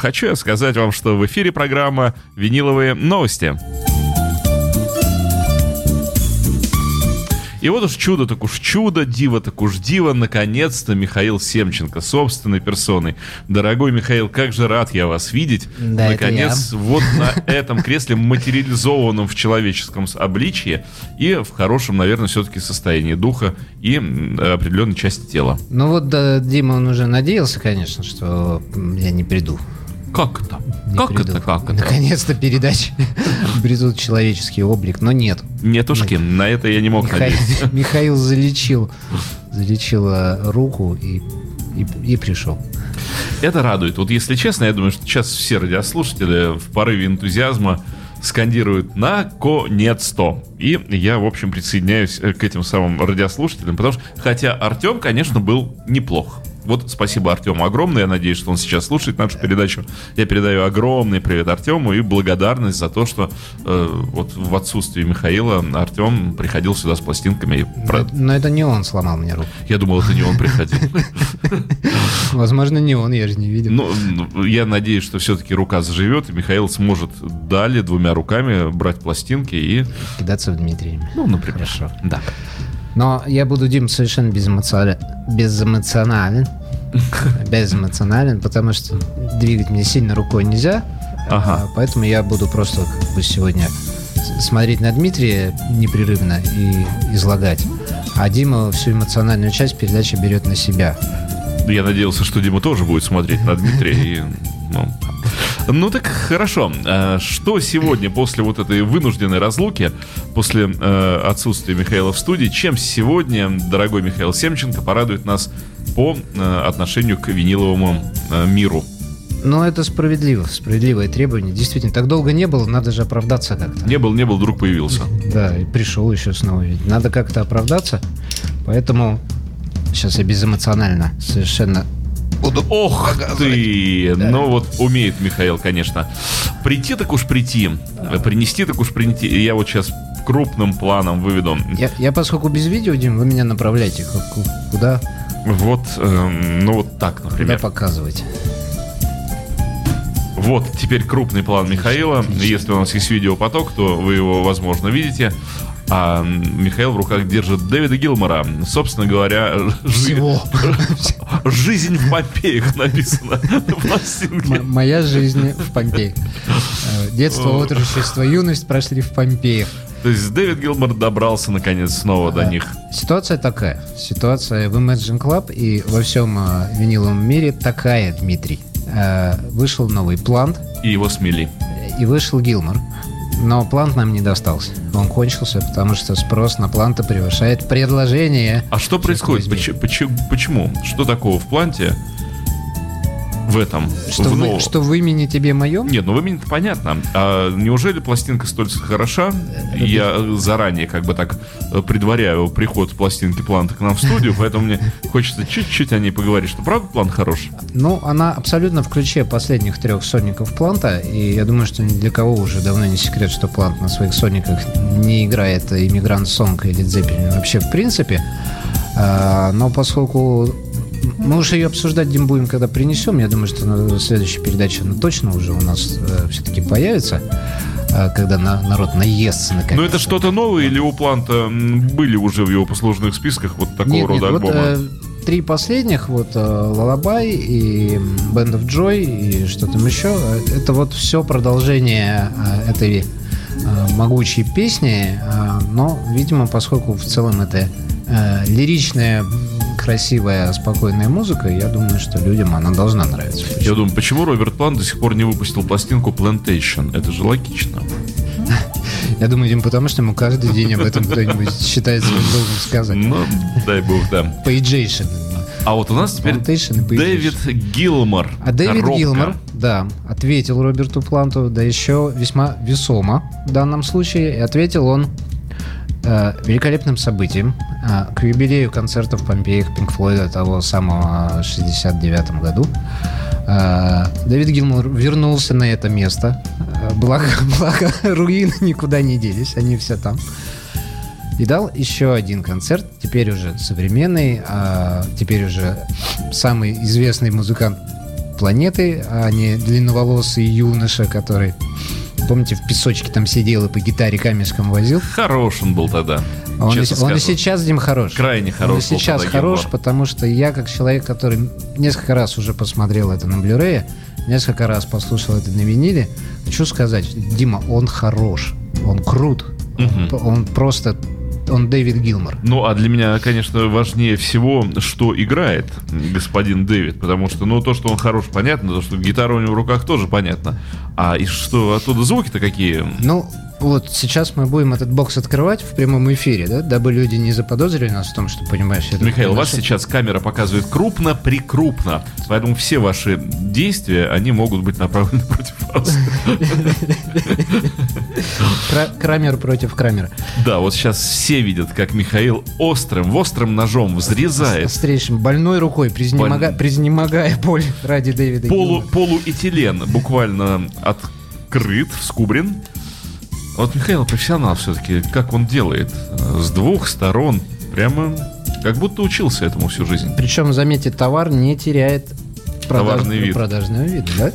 Хочу я сказать вам, что в эфире программа «Виниловые новости». И вот уж чудо, так уж чудо, диво, так уж диво, наконец-то Михаил Семченко собственной персоной. Дорогой Михаил, как же рад я вас видеть. Да, Наконец, вот на этом кресле, материализованном в человеческом обличье и в хорошем, наверное, все-таки состоянии духа и определенной части тела. Ну вот да, Дима, он уже надеялся, конечно, что я не приду. Как это? Не как приду. это? Как это? Наконец-то передачи обретут человеческий облик, но нет. Нетушки, на это я не мог Михаил, надеяться. Михаил залечил, залечил э, руку и, и, и пришел. Это радует. Вот если честно, я думаю, что сейчас все радиослушатели в порыве энтузиазма скандируют «наконец-то». И я, в общем, присоединяюсь э, к этим самым радиослушателям, потому что, хотя Артем, конечно, был неплох. Вот спасибо Артему огромное. Я надеюсь, что он сейчас слушает нашу передачу. Я передаю огромный привет Артему и благодарность за то, что э, вот в отсутствии Михаила Артем приходил сюда с пластинками. Про- Но, это не он сломал мне руку. Я думал, это не он приходил. Возможно, не он, я же не видел. Ну, я надеюсь, что все-таки рука заживет, и Михаил сможет далее двумя руками брать пластинки и, Кидаться в Дмитрия. ну, например. Хорошо. Да. Но я буду, Дим, совершенно безэмоционален, безэмоционален, безэмоционален, потому что двигать мне сильно рукой нельзя, Ага. а, поэтому я буду просто как бы сегодня смотреть на Дмитрия непрерывно и излагать. А Дима всю эмоциональную часть передачи берет на себя. Я надеялся, что Дима тоже будет смотреть на Дмитрия. И, ну, ну так хорошо. А Что сегодня после вот этой вынужденной разлуки, после э, отсутствия Михаила в студии, чем сегодня дорогой Михаил Семченко порадует нас по э, отношению к виниловому э, миру? Но это справедливо, справедливое требование. Действительно, так долго не было, надо же оправдаться как-то. Не был, не был, вдруг появился. Да, и пришел еще снова. Ведь надо как-то оправдаться. Поэтому сейчас я безэмоционально совершенно буду Ох ты! Да. Ну вот умеет Михаил, конечно. Прийти так уж прийти. Принести так уж принести. Я вот сейчас крупным планом выведу. Я, я поскольку без видео, Дим, вы меня направляете куда, Вот, эм, ну вот так, куда например. показывать. Вот теперь крупный план Михаила. Если у нас есть видеопоток, то вы его, возможно, видите. А Михаил в руках держит Дэвида Гилмора. Собственно говоря, Всего. жизнь в Помпеях написано на моя жизнь в Помпеях. Э, Детство, отрочество, юность прошли в Помпеях. То есть Дэвид Гилмор добрался наконец снова до Да. них. Ситуация такая. Ситуация в Imagine Club и во всем э, виниловом мире такая, Дмитрий. Э, вышел новый плант, И его смели. и вышел Гилмор. Но плант нам не достался. Он кончился, потому что спрос на планта превышает предложение. А что происходит? почему, почему? Что такого в планте? В этом? Что, в новом? что в имени тебе моем? Нет, ну в имени понятно. А неужели пластинка столь хороша? Я заранее как бы так э, предваряю приход пластинки Планта к нам в студию, поэтому мне хочется чуть-чуть о ней поговорить. Что правда план хорош? Ну, она абсолютно в ключе последних трех соников Планта, и я думаю, что ни для кого уже давно не секрет, что Плант на своих сониках не играет иммигрант Сонг или Дзеппелин вообще в принципе. А, но поскольку мы уже ее обсуждать Дим, будем, когда принесем, я думаю, что на следующей передаче она точно уже у нас все-таки появится, а, когда на- народ наестся наконец. Ну это что-то новое или у Планта были уже в его послужных списках вот такого Нет, рода нет, вот, альбома? э, три последних, вот Лалабай и Band of Joy и что там еще, э, это вот все продолжение э, этой э, могучей песни, э, но, видимо, поскольку в целом это э, лиричная, красивая, спокойная музыка, я думаю, что людям она должна нравиться. Я думаю, почему Роберт Плант до сих пор не выпустил пластинку Plantation? Это же логично. Я думаю, Дим, потому что ему каждый день об этом кто-нибудь считает своим долгом сказать. Ну, дай бог, да. Пейджейшн. А вот у нас теперь Дэвид Гилмор. А Дэвид Коробка. Гилмор, да, ответил Роберту Планту, да еще весьма весомо в данном случае. И ответил он э, великолепным событием к юбилею концерта в Помпеях Пинк Флойда того самого 69 году. Э, Дэвид Гилмор вернулся на это место. Благо, благо руины никуда не делись, они все там. И дал еще один концерт, теперь уже современный, а теперь уже самый известный музыкант планеты, а не длинноволосый юноша, который, помните, в песочке там сидел и по гитаре камешком возил. Хорош он был тогда. Он, и, он и сейчас, Дим, хорош. Крайне хорош Он и сейчас хорош, Гилмор. потому что я, как человек, который несколько раз уже посмотрел это на Blu-ray, несколько раз послушал это на виниле, хочу сказать, Дима, он хорош, он крут, Мгм. он просто, он Дэвид Гилмор. Ну, а для меня, конечно, важнее всего, что играет господин Дэвид, потому что, ну, то, что он хорош, понятно, то, что гитара у него в руках тоже понятно. А и что оттуда звуки-то какие? Ну, вот сейчас мы будем этот бокс открывать в прямом эфире, да, дабы люди не заподозрили нас в том, что, понимаешь, это... Михаил, вас наше- сейчас камера показывает крупно-прикрупно, поэтому все ваши действия, они могут быть направлены против вас. Кра- Крамер против Крамера. Да, вот сейчас все видят, как Михаил острым, острым ножом взрезает Острейшим, больной рукой, признемогая боль ради Дэвида полуэтилен буквально открыт, вскубрен. Вот Михаил профессионал все-таки, как он делает? Э, С двух сторон, прямо как будто учился этому всю жизнь. Причем, заметьте, товар не теряет Товарный вид. продажного вида, да?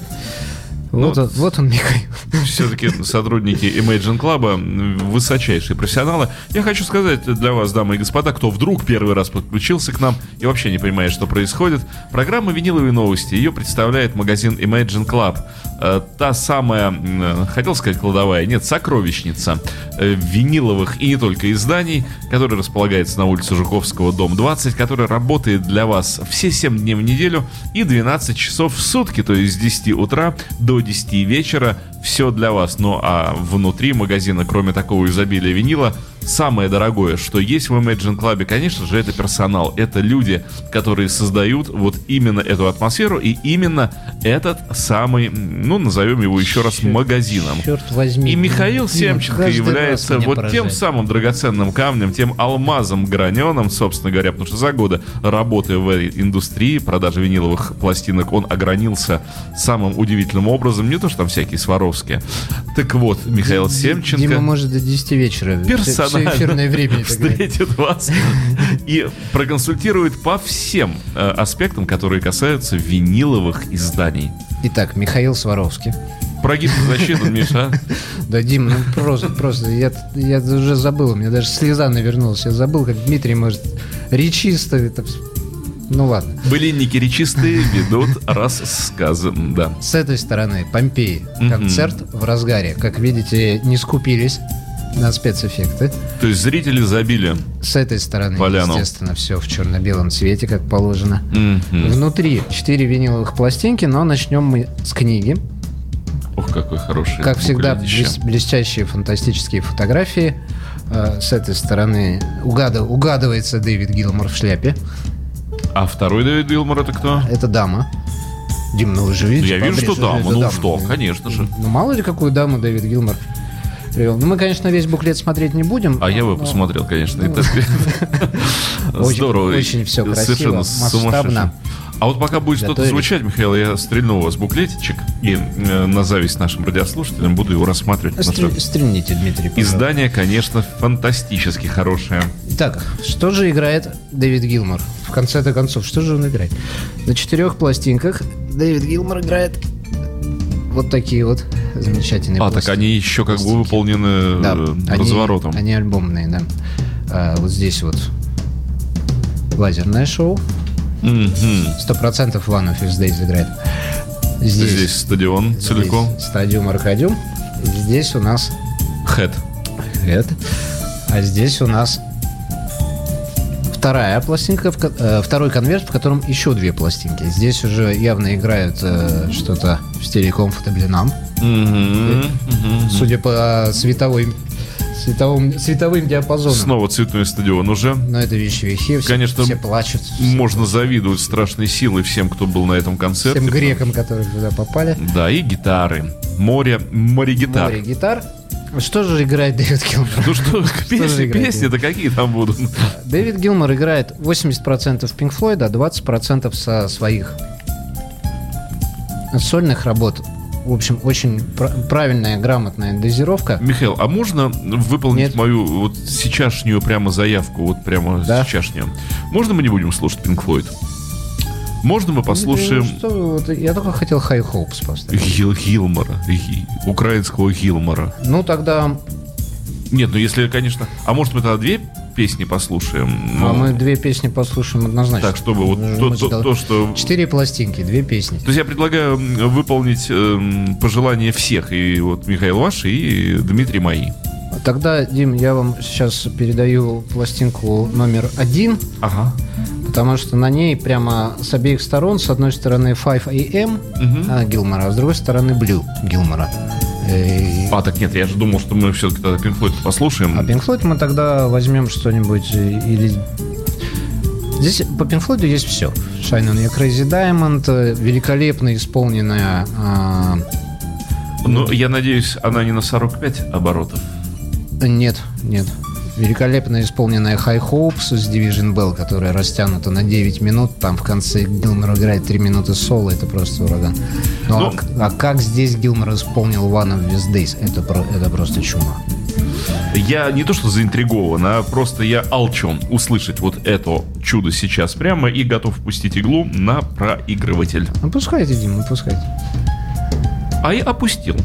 Ну, Вот, он, вот он, Михаил. Все-таки сотрудники Imagine Club высочайшие профессионалы. Я хочу сказать для вас, дамы и господа, кто вдруг первый раз подключился к нам и вообще не понимает, что происходит, программа «Виниловые новости». Ее представляет магазин Imagine Club. Э, Та самая, хотел сказать кладовая, нет, сокровищница э, виниловых и не только изданий, которая располагается на улице Жуковского, дом 20, которая работает для вас все 7 дней в неделю и 12 часов в сутки, то есть с 10 утра до 10 вечера все для вас. Ну а внутри магазина, кроме такого изобилия винила, самое дорогое, что есть в Imagine Club, конечно же, это персонал. Это люди, которые создают вот именно эту атмосферу и именно этот самый, ну, назовем его еще раз магазином. Черт возьми. И Михаил Дима, Семченко является вот поражает. тем самым драгоценным камнем, тем алмазом граненым, собственно говоря, потому что за годы работы в этой индустрии продажи виниловых пластинок он огранился самым удивительным образом, не то что там всякие Сваровские. Так вот, Михаил Семченко... Дима может до 10 вечера. Все персонально эфирное время. встретит вас и проконсультирует по всем э, аспектам, которые касаются виниловых изданий. Итак, Михаил Сваровский. Про гипнозащиту, Миша, а? Да, Дим, ну просто, просто, я, я уже забыл, у меня даже слеза навернулась. Я забыл, как Дмитрий может речисто это... Ну ладно. Былинники речистые ведут рассказы. Да. С этой стороны Помпеи. Концерт в разгаре. Как видите, не скупились на спецэффекты. То есть зрители забили. С этой стороны, Поляну. естественно, все в черно-белом цвете, как положено. Внутри 4 виниловых пластинки, но начнем мы с книги. Ох, какой хороший. Как всегда, блес- блестящие фантастические фотографии. Э, С этой стороны угада- угадывается Дэвид Гилмор в шляпе. А второй Дэвид Гилмор это кто? Это дама. Дим, ну вы же видите. я вижу, что дама. Ну дама. что, конечно же. Ну мало ли какую даму Дэвид Гилмор привел. Ну мы, конечно, весь буклет смотреть не будем. А я бы но посмотрел, конечно. Очень- Здорово. очень всё красиво, Совершенно масштабно. А вот пока будет что-то звучать, Михаил, я стрельну у вас буклетичек и э, на зависть нашим радиослушателям буду его рассматривать. потому Стр- что Стрельните, Дмитрий. пожалуйста. Издание, конечно, фантастически хорошее. Итак, что же играет Дэвид Гилмор? В конце-то концов, что же он играет? На четырех пластинках Дэвид Гилмор играет вот такие вот замечательные А, так пластинки. они еще как бы выполнены Да, э, они, разворотом. они альбомные, да. А, вот здесь вот лазерное шоу. Сто процентов One of His Days играет. Здесь, Здесь стадион здесь целиком. стадиум Аркадиум. Здесь у нас Хэт. это. А здесь у нас вторая пластинка, э, второй конверт, в котором еще две пластинки. Здесь уже явно играют э, что-то в стиле Comfortably Numb. Мгм. Мгм. Судя по световой, световым, световым диапазонам. Снова цветной стадион уже. Но это вещевихи, все, Конечно, все плачут. Можно завидовать страшной силой всем, кто был на этом концерте. Всем грекам, которые туда попали. Да, и гитары. Море, море гитар. Море гитар. Что же играет Дэвид Гилмор? Ну что, песни, песни-то какие там будут? Дэвид Гилмор играет 80% Pink Floyd, а 20% со своих сольных работ. В общем, очень пр- правильная, грамотная дозировка. Михаил, а можно выполнить Нет. мою вот сейчасшнюю прямо заявку, вот прямо Да. сейчасшнюю? Можно мы не будем слушать Pink Floyd? Можно мы послушаем Ну, что вот я только хотел High Hopes поставить. Гил Гилмора, Ги- украинского Гилмора? Ну, тогда Нет, ну если, конечно... А может мы тогда две песни послушаем? а Ну, мы две песни послушаем однозначно. Так, чтобы вот Мы то, то- то, что... Четыре пластинки, две песни. То есть я предлагаю выполнить эм, пожелания всех. И вот Михаил ваши, и Дмитрий мои. Тогда, Дим, я вам сейчас передаю пластинку номер один, Ага. потому что на ней прямо с обеих сторон, с одной стороны 5 AM а, Гилмора, а с другой стороны Blue Гилмора. А, так нет, я же думал, что мы все-таки тогда Pink Floyd послушаем. А Pink Floyd мы тогда возьмем что-нибудь э, или... Здесь по Pink Floyd есть все. Shine on Your Crazy Diamond, э, великолепно исполненная... а, Ну, я надеюсь, она не на 45 оборотов. Нет, нет. Великолепно исполненная High Hopes с Division Bell, которая растянута на 9 минут. Там в конце Гилмор играет 3 минуты соло. Это просто ураган. Ну, Ну, а, к- а как здесь Гилмор исполнил One of These Days? Это, про- это просто чума. Я не то что заинтригован, а просто я алчен услышать вот это чудо сейчас прямо и готов пустить иглу на проигрыватель. Ну, пускайте, Дим, ну, пускайте. А я опустил.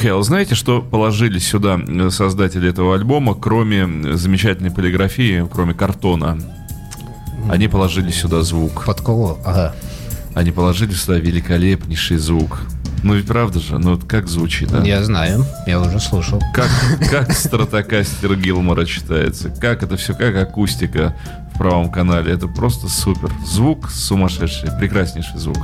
Михаил, знаете, что положили сюда э, создатели этого альбома, кроме замечательной полиграфии, кроме картона? Они положили сюда звук. Подколо, ага. Они положили сюда великолепнейший звук. Ну ведь правда же, ну вот как звучит, а? Я знаю, я уже слушал. Как, как стратокастер Гилмора читается, как это все, как акустика в правом канале. Это просто супер. Звук сумасшедший, прекраснейший звук.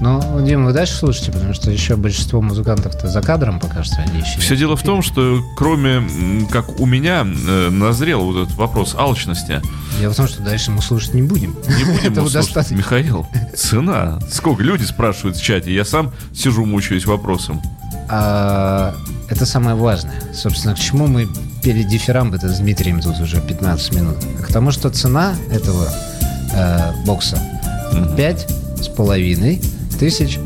Ну, Дим, вы дальше слушайте, потому что еще большинство музыкантов-то за кадром пока что они еще. Все дело в том, что кроме, как у меня, э, назрел вот этот вопрос алчности, Дело в том, что дальше мы слушать не будем. не будем Этого слушать. достаточно. Михаил, цена. Сколько люди спрашивают в чате, я сам сижу, мучаюсь вопросом. А, это самое важное. Собственно, к чему мы пели дифирамбы-то с Дмитрием тут уже 15 минут? К тому, что цена этого э, бокса пять с половиной тысяч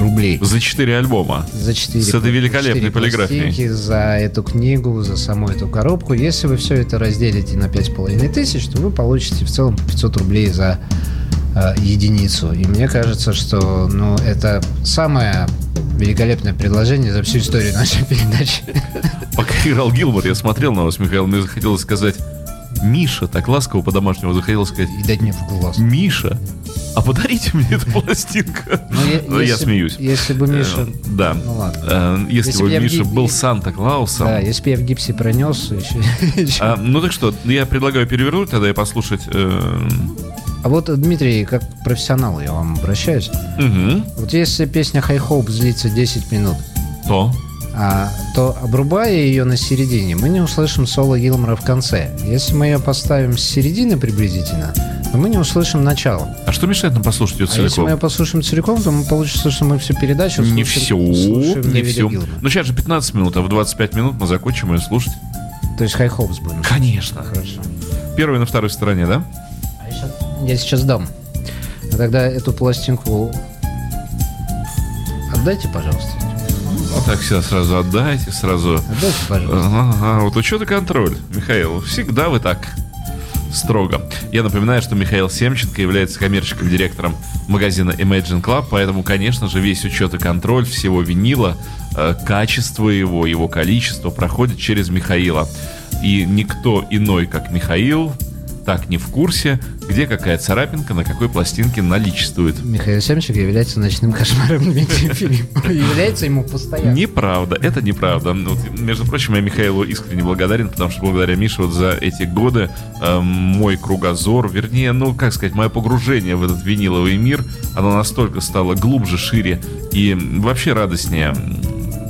рублей. За четыре альбома. За 4 С этой великолепной полиграфией. За эту книгу, за саму эту коробку. Если вы все это разделите на 5,5 тысяч, то вы получите в целом по 500 рублей за э, единицу. И мне кажется, что ну, это самое великолепное предложение за всю историю нашей передачи. Пока играл Гилберт, я смотрел на вас, Михаил, мне захотелось сказать Миша, так ласково по-домашнему захотелось сказать И дать мне в глаз. Миша, а подарите мне эту пластинку. Ну, Ну, я если- смеюсь. Если бы Миша... Э, Да. Ну ладно. Э, Если Если бы Миша был Санта-Клаусом. Да, если бы я в гипсе пронес, еще. А, ну так что, я предлагаю перевернуть тогда и послушать. э, А вот, Дмитрий, как профессионал я вам обращаюсь. мгм, Вот если песня High Hope длится 10 минут, То. А, то обрубая ее на середине, мы не услышим соло Гилмора в конце. Если мы ее поставим с середины приблизительно, то мы не услышим начало. А что мешает нам послушать ее А если мы целиком? ее послушаем целиком, то мы получится, что мы всю передачу Не слушаем, все, слушаем не все. Гилмора. Ну сейчас же 15 минут, а в 25 минут мы закончим ее слушать. То есть High Hopes будем. Конечно. Хорошо. Первой на второй стороне, да? А я щас- Я сейчас дам. А тогда эту пластинку отдайте, пожалуйста. Вот так все сразу отдайте, сразу. Отдайте, пожалуйста. Ага, вот учет и контроль. Михаил, всегда вы так строго. Я напоминаю, что Михаил Семченко является коммерческим директором магазина Imagine Club, поэтому, конечно же, весь учет и контроль всего винила, э, качество его, его количество проходит через Михаила. И никто иной, как Михаил, так не в курсе, где какая царапинка, на какой пластинке наличествует. Михаил Семчик является ночным кошмаром Дмитрия Филиппова. Является ему постоянно. Неправда, это неправда. Вот, между прочим, я Михаилу искренне благодарен, потому что благодаря Мише вот за эти годы э, мой кругозор, вернее, ну, как сказать, мое погружение в этот виниловый мир, оно настолько стало глубже, шире и вообще радостнее.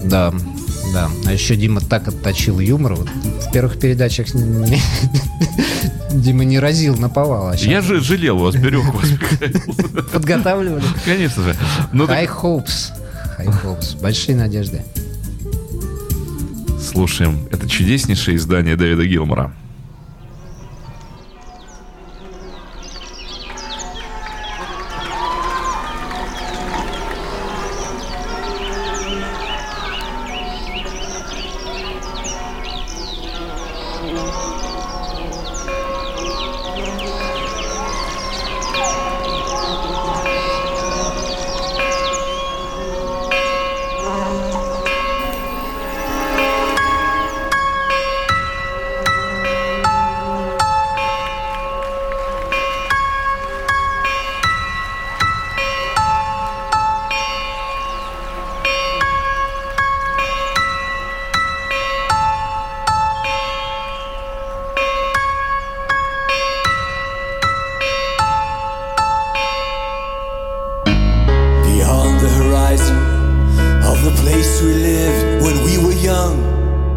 Да, да. А еще Дима так отточил юмор. Вот в первых передачах Дима не разил на повал, а Я же жалел вас, берег вас, подготавливали. Конечно же. Ну, так High hopes. High hopes. Большие надежды. слушаем. Это чудеснейшее издание Дэвида Гилмора. The place we lived when we were young,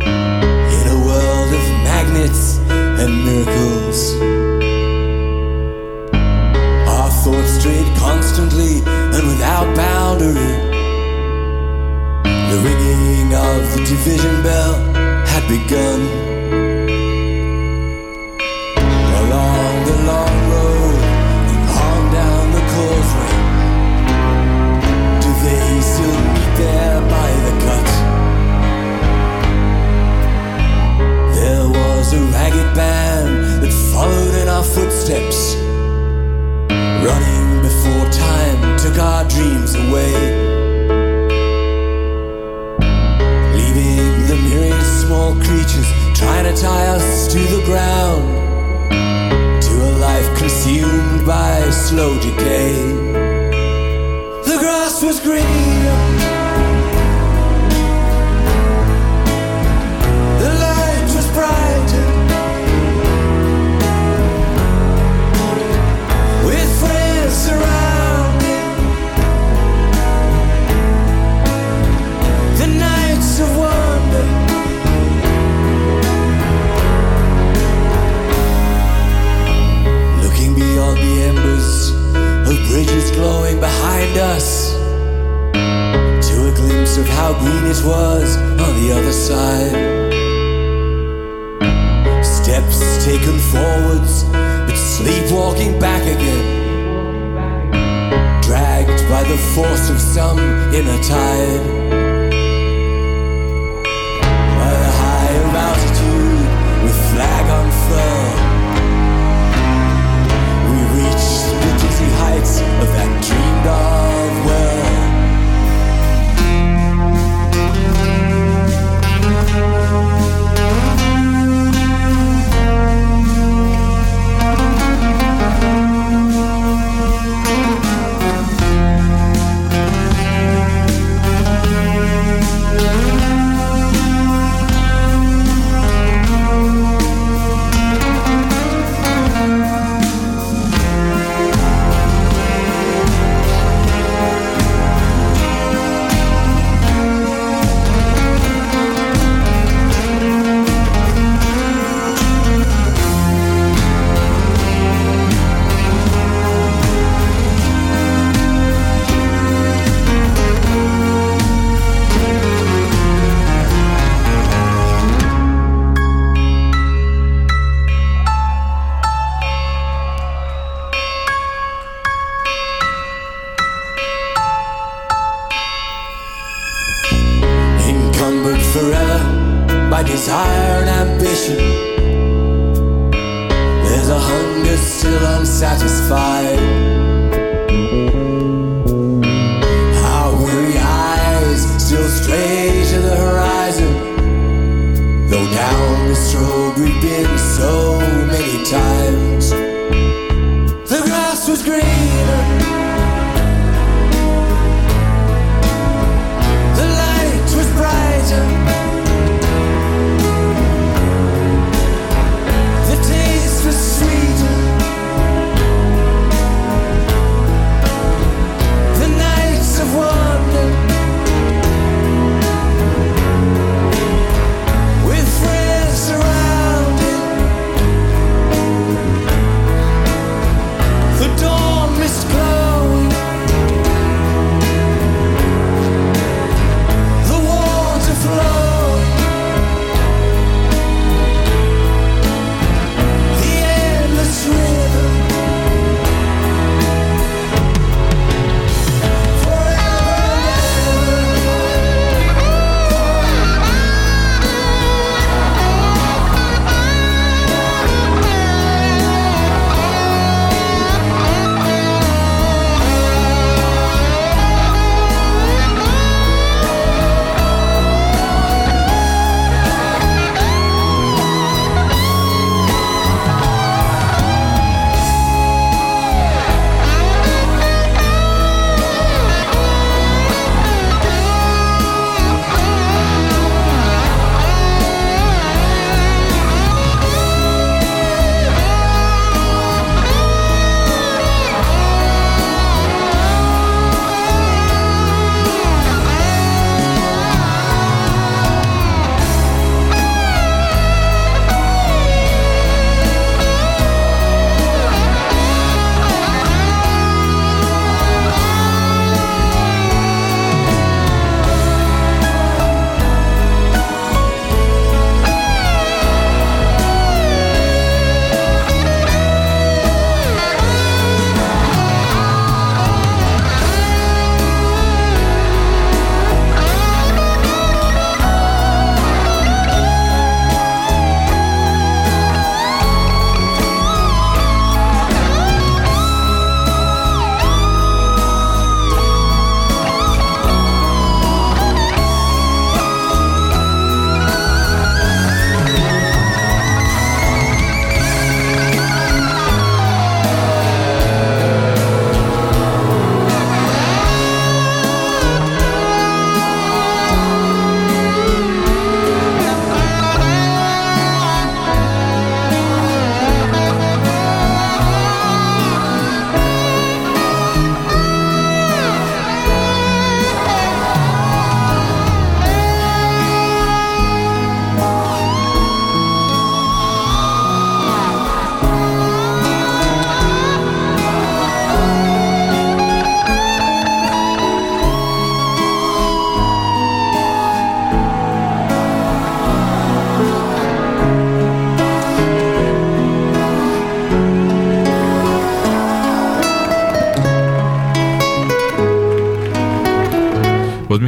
in a world of magnets and miracles. Our thoughts strayed constantly and without boundary. The ringing of the division bell had begun. Footsteps, running before time took our dreams away, leaving the myriad small creatures trying to tie us to the ground, to a life consumed by slow decay. The grass was green. lead us to a glimpse of how green it was on the other side. Steps taken forwards, but sleepwalking back again. Dragged by the force of some inner tide.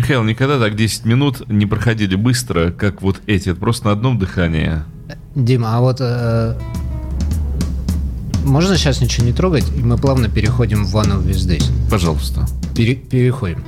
Михаил, никогда так 10 минут не проходили быстро, как вот эти. Это просто на одном дыхании. Дима, а вот э, можно сейчас ничего не трогать, и мы плавно переходим в One of These Days? Пожалуйста. Пере- переходим.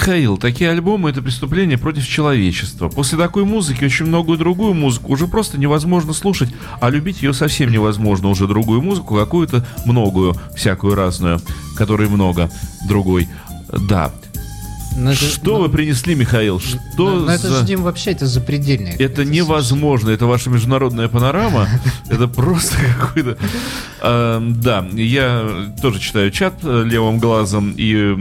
Михаил, такие альбомы это преступление против человечества. После такой музыки очень многую другую музыку уже просто невозможно слушать, а любить ее совсем невозможно. Уже другую музыку, какую-то многую, всякую разную, которой много другой. Да, Но это- Что ну, вы принесли, Михаил? Что но- но это за... же, Дим, вообще это запредельное. Это невозможно, это ваша международная панорама. Это просто какой-то... А, Да, я тоже читаю чат э, левым глазом, и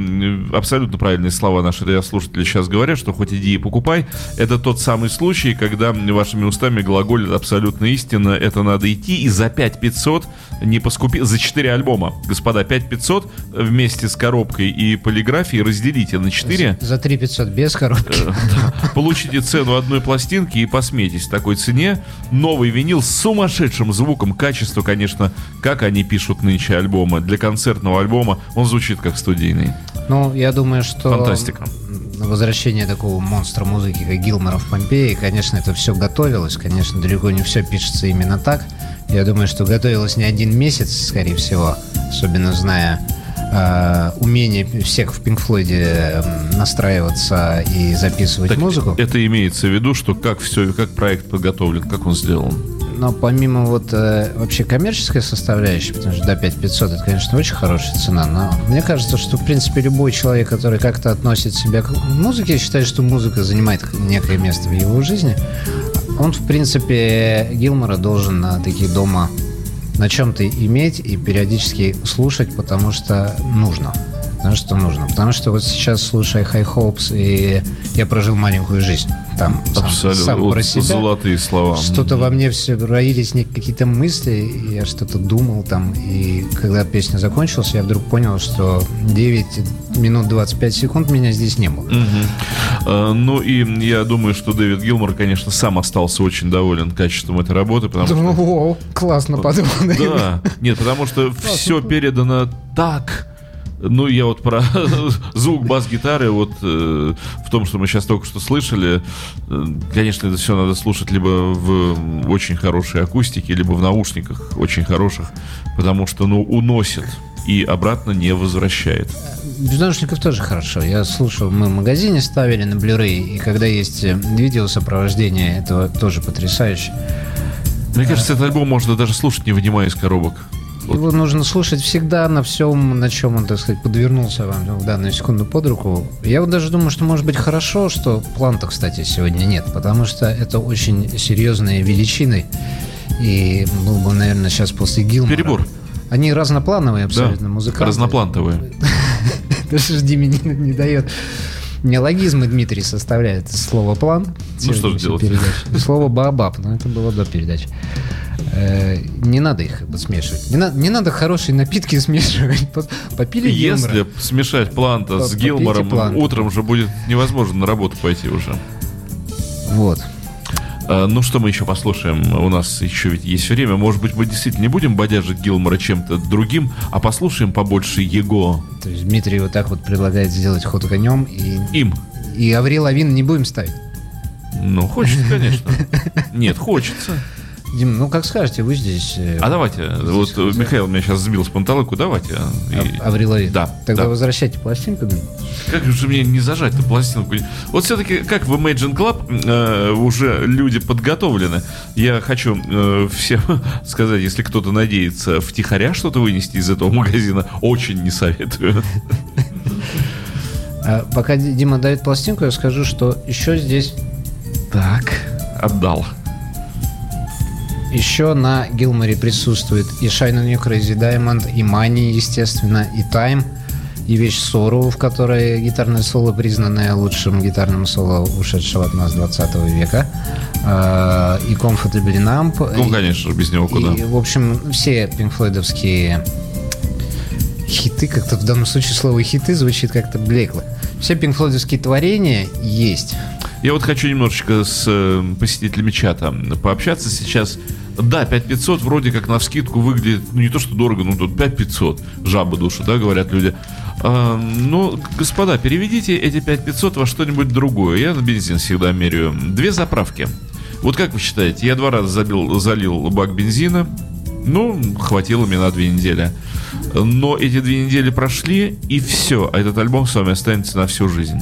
абсолютно правильные слова наши радиослушатели сейчас говорят, что хоть иди и покупай. Это тот самый случай, когда вашими устами глаголит абсолютно истина. Это надо идти и за 5500 не поскупи... За 4 альбома, господа, 5500 вместе с коробкой и полиграфией разделите на 4. За 3 500 без коробки. Э, да. Получите цену одной пластинки и посмейтесь такой цене. Новый винил с сумасшедшим звуком, качество, конечно, как они пишут нынче альбомы. Для концертного альбома он звучит как студийный. Ну, я думаю, что... Фантастика. Возвращение такого монстра музыки, как Гилмора в Помпеи, конечно, это все готовилось. Конечно, далеко не все пишется именно так. Я думаю, что готовилось не один месяц, скорее всего. Особенно зная э, умение всех в Пинк Флойде э, настраиваться и записывать Так, музыку. Это имеется в виду, что как все, как проект подготовлен, как он сделан. Но помимо вот э, вообще коммерческой составляющей, потому что до 5500 это, конечно, очень хорошая цена, но мне кажется, что, в принципе, любой человек, который как-то относит себя к музыке, считает, что музыка занимает некое место в его жизни, он, в принципе, Гилмора должен на такие дома на чем-то иметь и периодически слушать, потому что нужно. Потому что нужно. Потому что вот сейчас, слушая High Hopes, и я прожил маленькую жизнь. Там Абсолютно. сам Вот про себя. Золотые слова. Что-то во мне все роились какие-то мысли, я что-то думал там, и когда песня закончилась, я вдруг понял, что 9 минут 25 секунд меня здесь не было. А, Ну и я думаю, что Дэвид Гилмор, конечно, сам остался очень доволен качеством этой работы, потому что О, классно подумал. Да, нет, потому что все передано так. Ну, я вот про звук бас-гитары, вот э, в том, что мы сейчас только что слышали, э, конечно, это все надо слушать либо в очень хорошей акустике, либо в наушниках очень хороших, потому что, ну, уносит и обратно не возвращает. Без наушников тоже хорошо. Я слушал, мы в магазине ставили на Blu-ray, и когда есть э, видео сопровождения, это тоже потрясающе. Мне кажется, этот альбом можно даже слушать, не вынимая из коробок. Вот. Его нужно слушать всегда на всем, на чем он, так сказать, подвернулся вам в данную секунду под руку. Я вот даже думаю, что может быть хорошо, что планта, кстати, сегодня нет, потому что это очень серьезные величины. И был бы, наверное, сейчас после Гилмора. Перебор. Они разноплановые абсолютно Да, музыканты. разноплантовые. Даже ж Диме не, дает. Неологизмы Дмитрий составляет слово план. Ну, что же делать? Слово баобаб, но это было до передачи. Э, Не надо их смешивать. Не, на- не надо хорошие напитки смешивать. По- Попили Гилмора. Если смешать планта с Гилмором, Планта. утром же будет невозможно на работу пойти уже. Вот. А, Ну, что мы еще послушаем? У нас еще ведь есть время. Может быть, мы действительно не будем бодяжить Гилмора чем-то другим, а послушаем побольше его. То есть Дмитрий вот так вот предлагает сделать ход конем и, Им. и Аврил Лавин не будем ставить. Ну, хочется, конечно. Нет, хочется. Дим, ну как скажете, вы здесь... э, А давайте, вот э, Михаил меня сейчас сбил с панталыку, давайте. а, и- Ав- Аврил Лавин. Да, Тогда да. возвращайте пластинку. Дим. Как же мне не зажать эту пластинку? Вот все-таки, как в Imagine Club э, уже люди подготовлены. Я хочу э, всем сказать, если кто-то надеется втихаря что-то вынести из этого магазина, очень не советую. А пока Ди- Дима дает пластинку, я скажу, что еще здесь Так, отдал. Еще на Гилморе присутствует и Shine on You Crazy Diamond, и Money, естественно, и Time, и вещь Sorrow, в которой гитарное соло, признанное лучшим гитарным соло ушедшего от нас 20 века, а, и Comfortably Numb. Ну, и- конечно, без него куда. И, в общем, все пинкфлойдовские хиты, как-то в данном случае слово хиты звучит как-то блекло. Все пинкфлойдовские творения есть. Я вот хочу немножечко с э, посетителями чата пообщаться сейчас. Да, 5500 вроде как на вскидку выглядит, ну не то что дорого, ну тут 5500, жаба душа, да, говорят люди. А, ну, господа, переведите эти 5500 во что-нибудь другое. Я на бензин всегда меряю. Две заправки. Вот как вы считаете, я два раза забил, залил бак бензина, Ну, хватило мне на две недели. Но эти две недели прошли, и все. А этот альбом с вами останется на всю жизнь.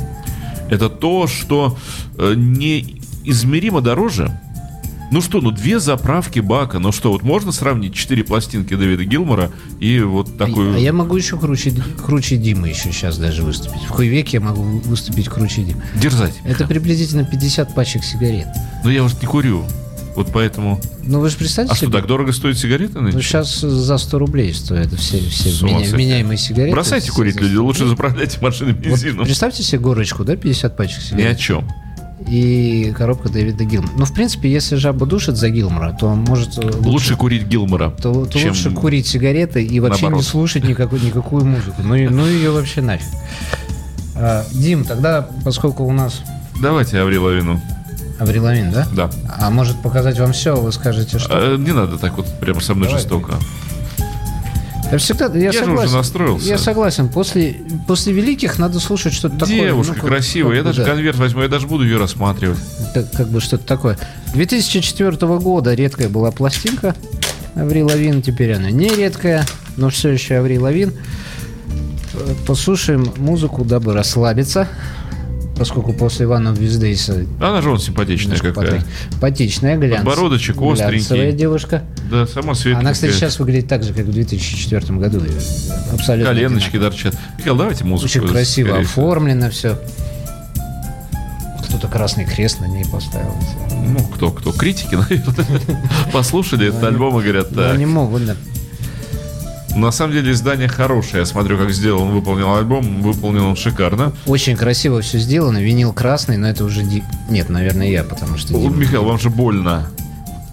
Это то, что э, неизмеримо дороже. Ну что, ну две заправки бака. Ну что, вот можно сравнить четыре пластинки Дэвида Гилмора и вот такую... А я могу еще круче, круче Димы еще сейчас даже выступить. В хуй я могу выступить круче Димы. Дерзать. Это приблизительно 50 пачек сигарет. Но я уже не курю. Вот поэтому... Ну вы же представьте А что, так дорого стоят сигареты? Ну сейчас за 100 рублей стоят все, все вменя- вменяемые сигареты. Бросайте курить, люди, лучше заправляйте машины Вот бензином. представьте себе горочку, да, 50 пачек Ни о сигарет. чем. И коробка Дэвида Гилмора. Ну, в принципе, если жаба душит за Гилмора, то может э, лучше, Лучше курить Гилмора, то, то чем... лучше курить сигареты и вообще наоборот. не слушать никакую, никакую музыку. Ну, ну ее вообще нафиг. А, Дим, тогда, поскольку у нас Давайте Аврил Лавину. Аврил Лавин, да? Да. А может показать вам все, вы скажете, что... А, Не надо так вот прямо со мной Давай, жестоко. Я всегда, я, Я согласен. уже настроился. Я согласен. После, после великих надо слушать что-то такое. Девушка ну, красивая. Я даже да. конверт возьму, я даже буду ее рассматривать. Это как бы что-то такое. 2004 года редкая была пластинка Аврил Лавин, теперь она не редкая, но все еще Аврил Лавин. Э, Послушаем музыку, дабы расслабиться, поскольку после Ивана Виздейса Она же он симпатичная какая. Симпатичная, глянц... Подбородочек глянцевая остренький. девушка. Да, сама светленькая. Она, кстати, сейчас выглядит так же, как в 2004 году. Абсолютно Коленочки одинаково. торчат. Михаил, давайте музыку. Очень красиво скорее. оформлено все. Кто-то красный крест на ней поставил. Ну, кто, кто? Критики, наверное. Послушали этот альбом и говорят, Ну, так. они могут, да. На самом деле издание хорошее. Я смотрю, как сделан, выполнил альбом. Выполнил он шикарно. Очень красиво все сделано. Винил красный, но это уже... ди- Нет, наверное, я, потому что... Дима- Михаил, вам же больно.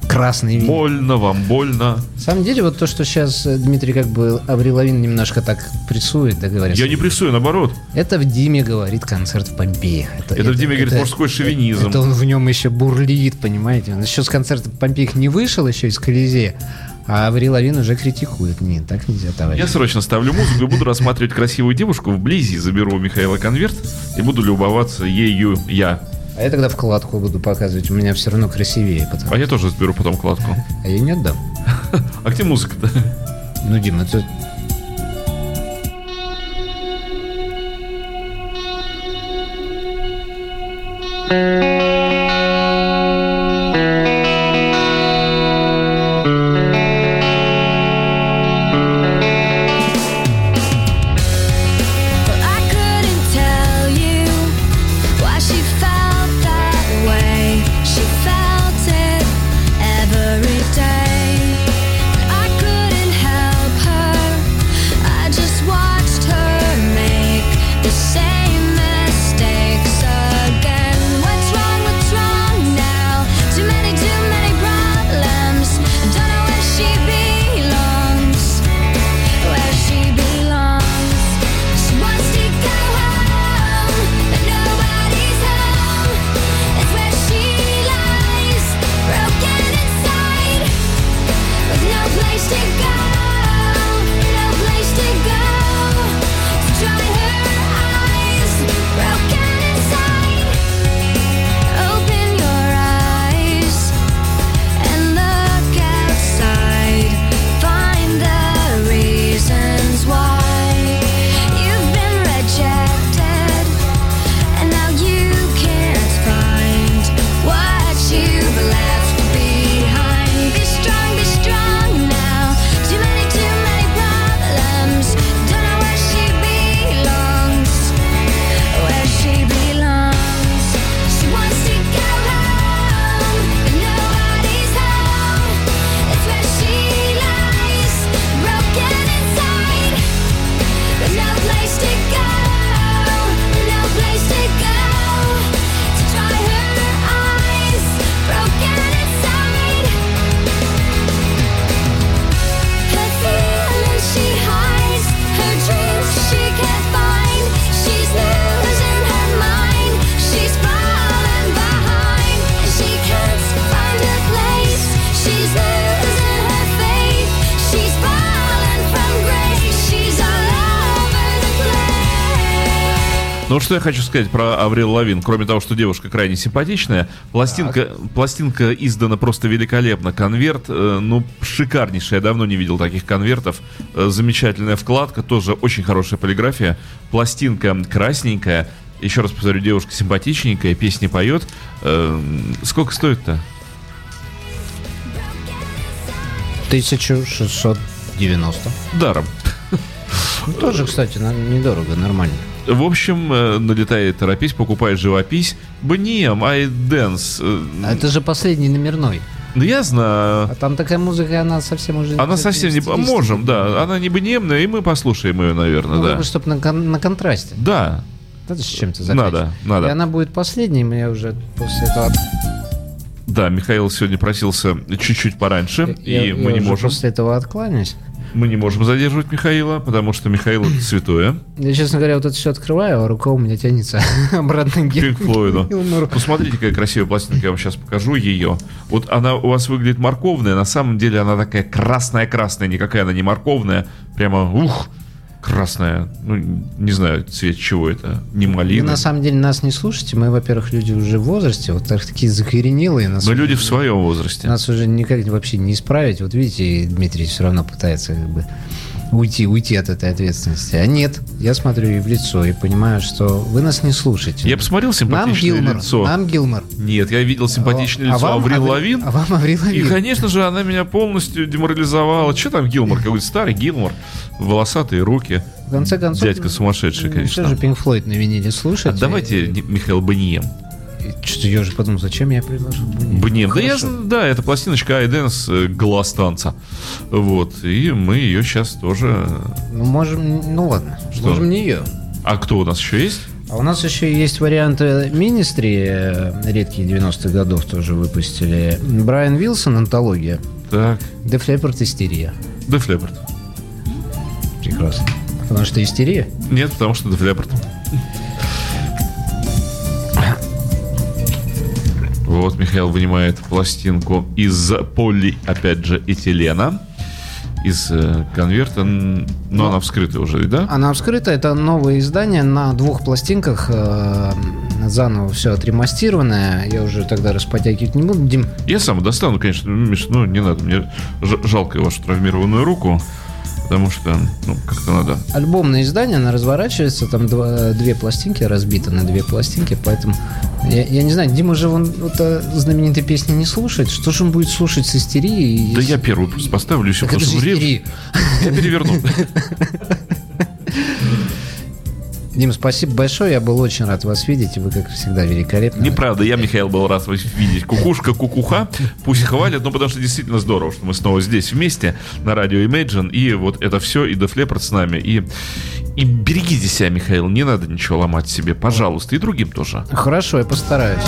Красный винил. Больно вам, больно. На самом деле, вот то, что сейчас Дмитрий как бы Аврил Лавин немножко так прессует, да, говорит. Я не прессую, наоборот. Это в Диме говорит концерт в Помпеях. Это в Диме говорит мужской шовинизм. Это он в нем еще бурлит, понимаете? Он еще с концерта в Помпеях не вышел еще из Колизея, а Аврил Лавин уже критикует. Нет, так нельзя, товарищ. Я срочно ставлю музыку и буду рассматривать красивую девушку вблизи. Заберу у Михаила конверт и буду любоваться ею я. А я тогда вкладку буду показывать, у меня все равно красивее. Потому... А я тоже сберу потом кладку. А я не отдам. А где музыка-то? Ну, Дим, это... что я хочу сказать про Аврил Лавин. Кроме того, что девушка крайне симпатичная, пластинка, пластинка издана просто великолепно. Конверт, э, ну, шикарнейший. Я давно не видел таких конвертов. Э, замечательная вкладка, тоже очень хорошая полиграфия. Пластинка красненькая. Еще раз повторю, девушка симпатичненькая, песни поет. Э, сколько стоит-то? 1690. Даром. Тоже, кстати, недорого, нормально. В общем, э, налетает торопись, покупает живопись. Бнием, айденс. А это же последний номерной. Ну, я знаю. А там такая музыка, она совсем уже... Она совсем не... Можем, да. Она не бнемная, и мы послушаем ее, наверное, Ну, да. чтобы на, кон- на контрасте. Да, Надо с чем-то Надо, заканчивать. надо. И она будет последней, я уже после этого... да, Михаил сегодня просился чуть-чуть пораньше, я- и я мы не можем, после этого откланяюсь. Мы не можем задерживать Михаила, потому что Михаил это святое. Я, честно говоря, вот это все открываю, а рука у меня тянется обратно к Пинк Флойду. Посмотрите, какая красивая пластинка, я вам сейчас покажу ее. Вот она у вас выглядит морковная, на самом деле она такая красная-красная, никакая она не морковная, прямо ух, красная. Ну, не знаю, цвет чего это, не Вы малина. на самом деле нас не слушайте, мы, во-первых, люди уже в возрасте, вот так, такие закоренелые. Нас, Мы люди в своем возрасте. Нас уже никак вообще не исправить. Вот видите, Дмитрий все равно пытается как бы уйти, уйти от этой ответственности. А нет, я смотрю ей в лицо и понимаю, что вы нас не слушаете. Я посмотрел нам симпатичное Гилмор, лицо. нам Гилмор. Нет, я видел симпатичное А лицо вам Аврил Аври- Лавин. А вам Аврил И, Лавин. конечно же, она меня полностью деморализовала. Что там Гилмор? Какой-то старый Гилмор. Волосатые руки. В конце концов... Дядька сумасшедший, Все конечно. же Пинк Флойд на виниле слушать. А давайте не- Михаил Бнием. Что-то я уже подумал, зачем я предложил Бунин? Бнем. Да, я, да, это пластиночка Айденс глаз танца. Вот. И мы ее сейчас тоже... Ну, можем... Ну, ладно. Что? Можем не ее. А кто у нас еще есть? А у нас еще есть варианты Министри, э, редкие 90-х годов тоже выпустили. Брайан Вилсон, антология. Так, Деф Леппорт, истерия. Деф Леппорт. Прекрасно. Потому что истерия. Нет, потому что Деф Леппорт. Вот Михаил вынимает пластинку из поли, опять же, этилена. Из э, конверта, н- но она вскрытая уже, да? Она вскрыта. Это новое издание на двух пластинках. э, Заново все отремастированное. Я уже тогда распотякивать не буду. Дим, Я сам достану, конечно, ну, Миш, ну не надо, мне жалко вашу травмированную руку, потому что, ну, как-то надо. альбомное издание, она разворачивается, там два- две пластинки разбиты на две пластинки, поэтому я, я не знаю, Дима же он вот, э, знаменитой песни не слушает, что же он будет слушать с истерией? Да я первую просто поставлю, еще, Так потому что время... Я переверну. Дим, спасибо большое, я был очень рад вас видеть, вы, как всегда, великолепны. Неправда, я, Михаил, был рад вас видеть. Кукушка, кукуха, пусть хвалят, ну, потому что действительно здорово, что мы снова здесь вместе на радио Imagine, и вот это все, и Def Leppard с нами, и, и берегите себя, Михаил, не надо ничего ломать себе, пожалуйста, и другим тоже. Хорошо, я постараюсь.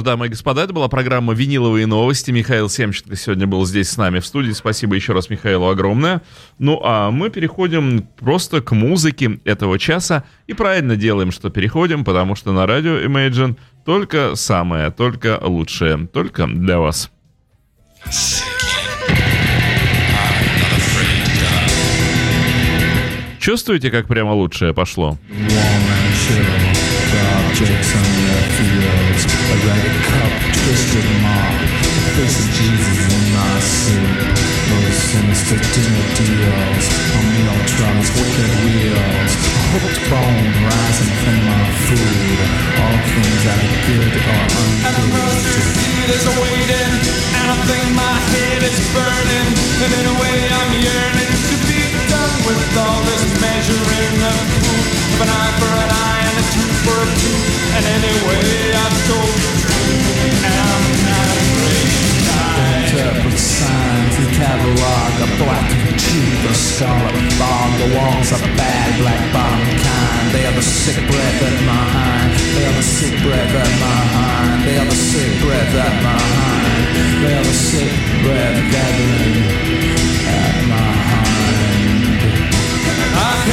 Ж, дамы и господа, это была программа «Виниловые новости». Михаил Семченко сегодня был здесь с нами в студии. Спасибо еще раз Михаилу огромное. Ну а мы переходим просто к музыке этого часа. И правильно делаем, что переходим, потому что на радио Imagine только самое, только лучшее, только для вас. Чувствуете, как прямо лучшее пошло? fields A cup, twisted The face of Jesus in my Those sinister dinner deals wicked wheels hooked bone rising from my food. All things that are good or ungood There's a waiting, and I think my head is burning. And in a way, I'm yearning with all this measuring of proof. Of an eye for an eye and a tooth for a tooth. And anyway, I've told the truth, and I'm not afraid to die. Interpret signs, the catalog A black tooth, a scarlet fog The walls are bad, black bottom kind They are the sick breath at my hind They are the sick breath at my hind They are the sick breath at my hind They are the sick breath gathering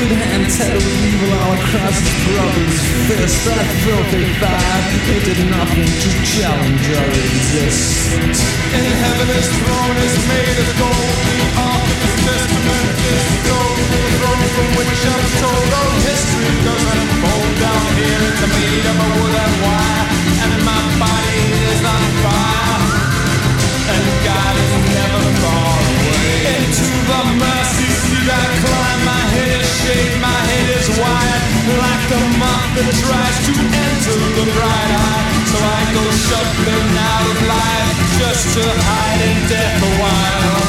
Good hand tattooed evil all across his brother's fist That filthy five, they did nothing to challenge or resist In heaven his throne is made of gold. The ark of his testament is gold. The throne from which I'm told all history doesn't unfold down here. It's made of a wood and wire, and my body to hide in death a while.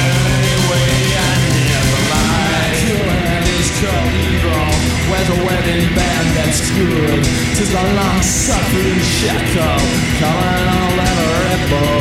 Anyway, I never lie. Killing is called evil Where's a wedding band that's good Tis the long-suffering shackle Calling all that rebel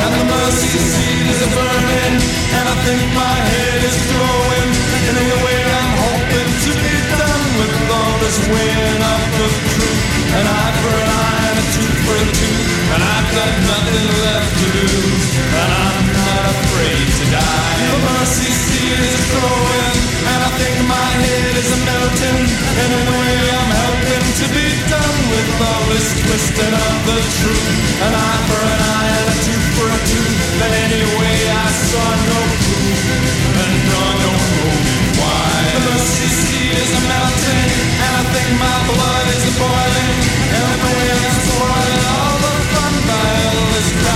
And the mercy seat is a burning, and I think my head is glowing. And in a way, I'm hoping to be done with all this weighing of the truth. An eye for an eye and a tooth for a tooth, and I've got nothing left to lose. And I'm not afraid to die. The mercy seat is glowing, and I think my head is melting. In I'm helping to be done with all this twisting of the truth. An eye for an eye and a tooth for a tooth. But anyway, I saw no proof, and no, no reason why. The mercy seat is a melting, and I think my blood is boiling.